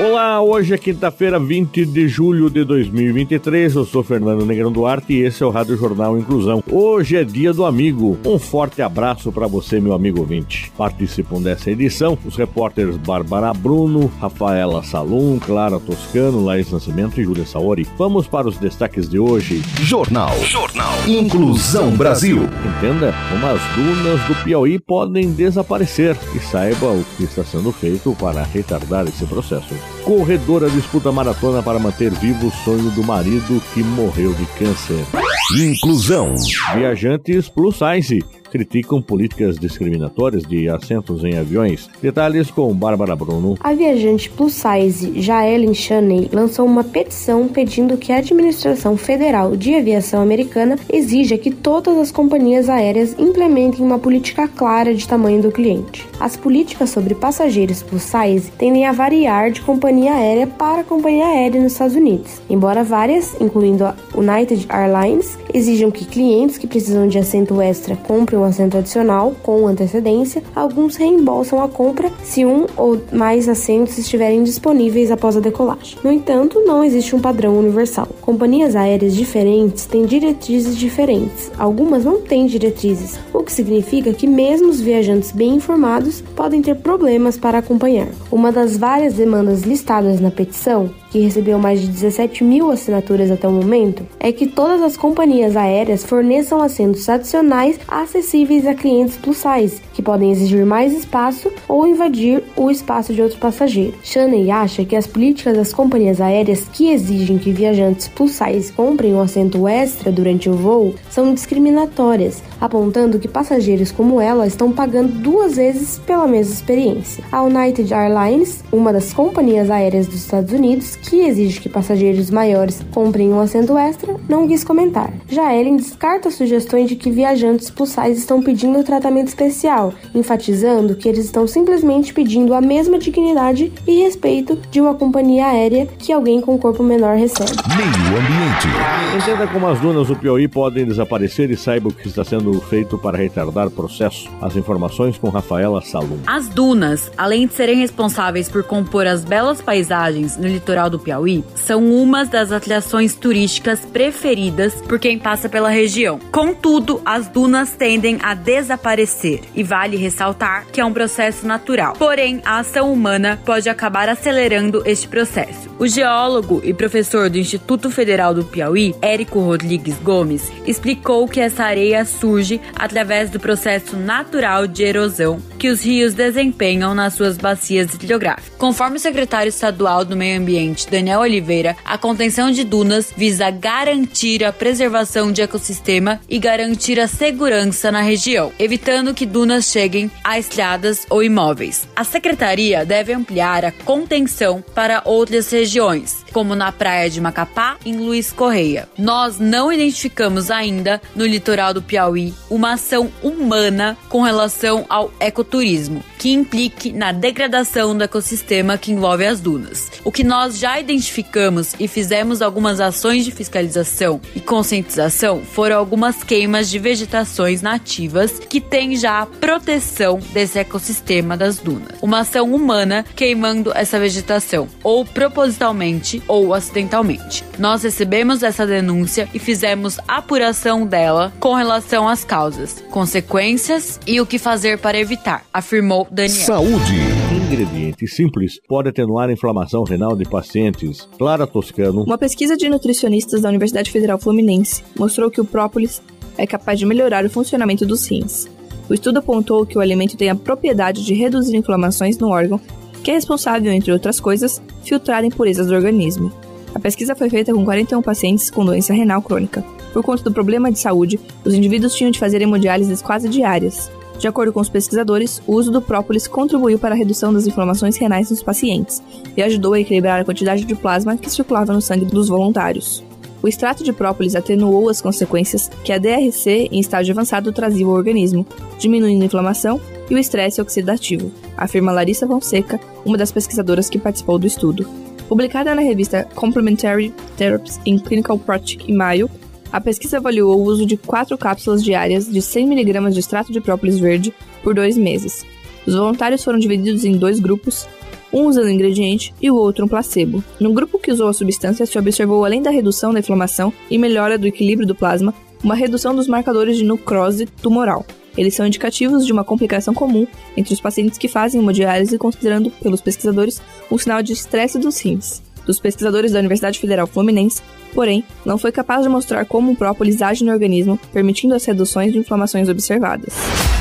Olá, hoje é quinta-feira, 20 de julho de 2023. Eu sou Fernando Negrão Duarte e esse é o Rádio Jornal Inclusão. Hoje é dia do amigo. Um forte abraço para você, meu amigo ouvinte. Participam dessa edição os repórteres Bárbara Bruno, Rafaela Salum, Clara Toscano, Laís Nascimento e Júlia Saori. Vamos para os destaques de hoje. Jornal. Jornal. Inclusão Brasil. Entenda como as dunas do Piauí podem desaparecer e saiba o que está sendo feito para retardar esse processo. Corredora disputa maratona para manter vivo o sonho do marido que morreu de câncer. Inclusão. Viajantes plus size criticam políticas discriminatórias de assentos em aviões. Detalhes com Bárbara Bruno. A viajante plus size Jaelen Chaney lançou uma petição pedindo que a Administração Federal de Aviação Americana exija que todas as companhias aéreas implementem uma política clara de tamanho do cliente. As políticas sobre passageiros plus size tendem a variar de companhia aérea para companhia aérea nos Estados Unidos, embora várias, incluindo a United Airlines, exijam que clientes que precisam de assento extra comprem um assento adicional com antecedência, alguns reembolsam a compra se um ou mais assentos estiverem disponíveis após a decolagem. No entanto, não existe um padrão universal. Companhias aéreas diferentes têm diretrizes diferentes, algumas não têm diretrizes, o que significa que mesmo os viajantes bem informados podem ter problemas para acompanhar. Uma das várias demandas listadas na petição que recebeu mais de 17 mil assinaturas até o momento, é que todas as companhias aéreas forneçam assentos adicionais acessíveis a clientes plus size, que podem exigir mais espaço ou invadir o espaço de outro passageiro. Shaney acha que as políticas das companhias aéreas que exigem que viajantes plus size comprem um assento extra durante o voo são discriminatórias, apontando que passageiros como ela estão pagando duas vezes pela mesma experiência. A United Airlines, uma das companhias aéreas dos Estados Unidos, que exige que passageiros maiores comprem um assento extra, não quis comentar. Já Ellen descarta sugestões de que viajantes plus size estão pedindo tratamento especial, enfatizando que eles estão simplesmente pedindo a mesma dignidade e respeito de uma companhia aérea que alguém com corpo menor recebe. Meio ambiente. Entenda como as dunas do Piauí podem desaparecer e saiba o que está sendo feito para retardar o processo. As informações com Rafaela Salum. As dunas, além de serem responsáveis por compor as belas paisagens no litoral do Piauí são umas das atrações turísticas preferidas por quem passa pela região. Contudo, as dunas tendem a desaparecer e vale ressaltar que é um processo natural. Porém, a ação humana pode acabar acelerando este processo. O geólogo e professor do Instituto Federal do Piauí, Érico Rodrigues Gomes, explicou que essa areia surge através do processo natural de erosão que os rios desempenham nas suas bacias hidrográficas. Conforme o secretário estadual do Meio Ambiente, presidente Daniel Oliveira, a contenção de dunas visa garantir a preservação de ecossistema e garantir a segurança na região, evitando que dunas cheguem a estradas ou imóveis. A secretaria deve ampliar a contenção para outras regiões, como na praia de Macapá, em Luiz Correia. Nós não identificamos ainda no litoral do Piauí uma ação humana com relação ao ecoturismo, que implique na degradação do ecossistema que envolve as dunas. O que nós já identificamos e fizemos algumas ações de fiscalização e conscientização foram algumas queimas de vegetações nativas que têm já a proteção desse ecossistema das dunas. Uma ação humana queimando essa vegetação, ou propositalmente ou acidentalmente. Nós recebemos essa denúncia e fizemos apuração dela com relação às causas, consequências e o que fazer para evitar, afirmou Daniel. Saúde ingrediente simples pode atenuar a inflamação renal de pacientes. Clara Toscano. Uma pesquisa de nutricionistas da Universidade Federal Fluminense mostrou que o própolis é capaz de melhorar o funcionamento dos rins. O estudo apontou que o alimento tem a propriedade de reduzir inflamações no órgão, que é responsável, entre outras coisas, filtrar impurezas do organismo. A pesquisa foi feita com 41 pacientes com doença renal crônica. Por conta do problema de saúde, os indivíduos tinham de fazer hemodiálises quase diárias. De acordo com os pesquisadores, o uso do própolis contribuiu para a redução das inflamações renais nos pacientes e ajudou a equilibrar a quantidade de plasma que circulava no sangue dos voluntários. O extrato de própolis atenuou as consequências que a DRC em estágio avançado trazia ao organismo, diminuindo a inflamação e o estresse oxidativo, afirma Larissa Fonseca, uma das pesquisadoras que participou do estudo. Publicada na revista Complementary Therapies in Clinical Practice em maio, a pesquisa avaliou o uso de quatro cápsulas diárias de 100mg de extrato de própolis verde por dois meses. Os voluntários foram divididos em dois grupos, um usando o ingrediente e o outro um placebo. No grupo que usou a substância, se observou, além da redução da inflamação e melhora do equilíbrio do plasma, uma redução dos marcadores de necrose tumoral. Eles são indicativos de uma complicação comum entre os pacientes que fazem hemodiálise, considerando, pelos pesquisadores, um sinal de estresse dos rins. Dos pesquisadores da Universidade Federal Fluminense, porém, não foi capaz de mostrar como o própolis age no organismo, permitindo as reduções de inflamações observadas.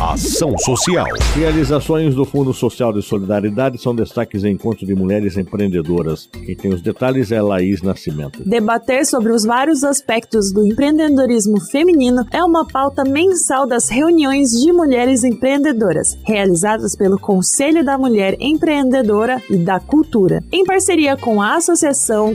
Ação Social. Realizações do Fundo Social de Solidariedade são destaques em encontro de mulheres empreendedoras. Quem tem os detalhes é Laís Nascimento. Debater sobre os vários aspectos do empreendedorismo feminino é uma pauta mensal das reuniões de mulheres empreendedoras, realizadas pelo Conselho da Mulher Empreendedora e da Cultura, em parceria com a Associação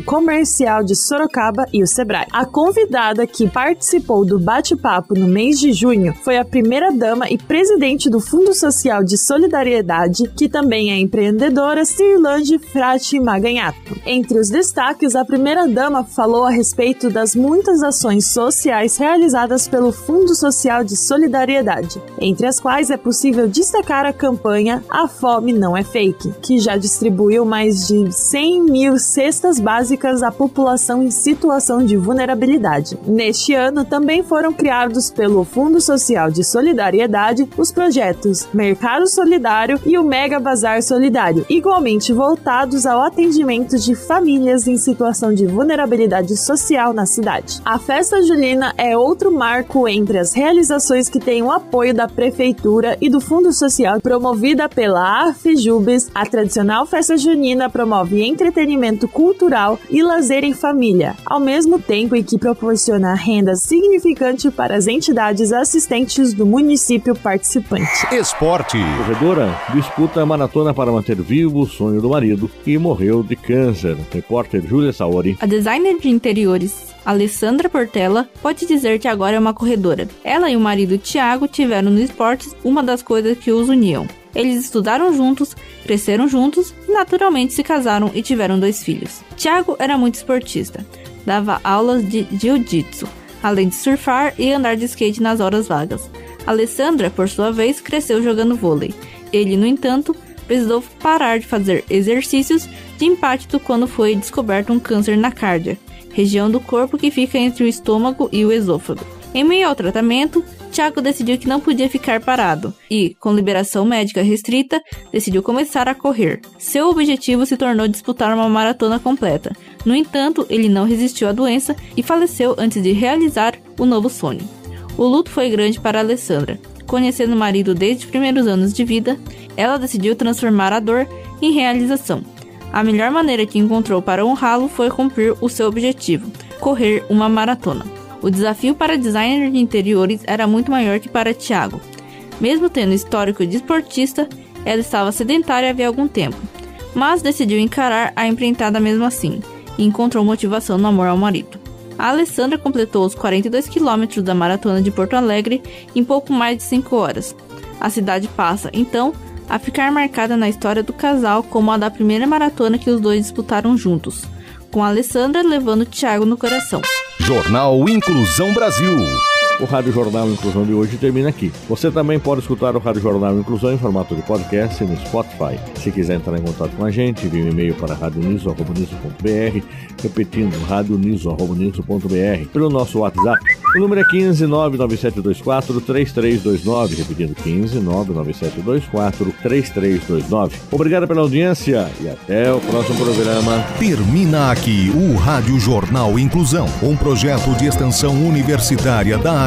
Comercial de Sorocaba e o Sebrae. A convidada que participou do bate-papo no mês de junho foi a primeira-dama e presidente do Fundo Social de Solidariedade, que também é empreendedora, Cirlande Frati Maganhato. Entre os destaques, a primeira-dama falou a respeito das muitas ações sociais realizadas pelo Fundo Social de Solidariedade, entre as quais é possível destacar a campanha A Fome Não é Fake, que já distribuiu mais de 100 mil cestas básicas à população em situação de vulnerabilidade. Neste ano, também foram criados pelo Fundo Social de Solidariedade os projetos Mercado Solidário e o Mega Bazar Solidário, igualmente voltados ao atendimento de famílias em situação de vulnerabilidade social na cidade. A festa julina é outro marco entre as realizações que têm o apoio da Prefeitura e do Fundo Social, promovida pela AFJUBES. A tradicional festa junina promove entretenimento cultural e lazer em família, ao mesmo tempo em que proporciona renda significante para as entidades assistentes do município participante. Esporte. Corredora disputa a maratona para manter vivo o sonho do marido e morreu de câncer. Repórter Júlia Saori. A designer de interiores Alessandra Portela pode dizer que agora é uma corredora. Ela e o marido Tiago tiveram no esportes uma das coisas que os uniam. Eles estudaram juntos, cresceram juntos e naturalmente se casaram e tiveram dois filhos. Tiago era muito esportista, dava aulas de jiu-jitsu, além de surfar e andar de skate nas horas vagas. Alessandra, por sua vez, cresceu jogando vôlei. Ele, no entanto, precisou parar de fazer exercícios de impacto quando foi descoberto um câncer na cárdia, região do corpo que fica entre o estômago e o esôfago. Em meio ao tratamento, Tiago decidiu que não podia ficar parado e, com liberação médica restrita, decidiu começar a correr. Seu objetivo se tornou disputar uma maratona completa. No entanto, ele não resistiu à doença e faleceu antes de realizar o novo sonho. O luto foi grande para Alessandra. Conhecendo o marido desde os primeiros anos de vida, ela decidiu transformar a dor em realização. A melhor maneira que encontrou para honrá-lo foi cumprir o seu objetivo: correr uma maratona. O desafio para designer de interiores era muito maior que para Tiago. Mesmo tendo histórico de esportista, ela estava sedentária havia algum tempo, mas decidiu encarar a empreitada mesmo assim e encontrou motivação no amor ao marido. A Alessandra completou os 42 quilômetros da maratona de Porto Alegre em pouco mais de 5 horas. A cidade passa, então, a ficar marcada na história do casal como a da primeira maratona que os dois disputaram juntos, com a Alessandra levando Thiago no coração. Jornal Inclusão Brasil. O Rádio Jornal Inclusão de hoje termina aqui. Você também pode escutar o Rádio Jornal Inclusão em formato de podcast no Spotify. Se quiser entrar em contato com a gente, envie um e-mail para radioniso.br, repetindo radioniso.br, pelo nosso WhatsApp. O número é 15 99724 3329, repetindo 15 99724 3329. Obrigado pela audiência e até o próximo programa. Termina aqui o Rádio Jornal Inclusão, um projeto de extensão universitária da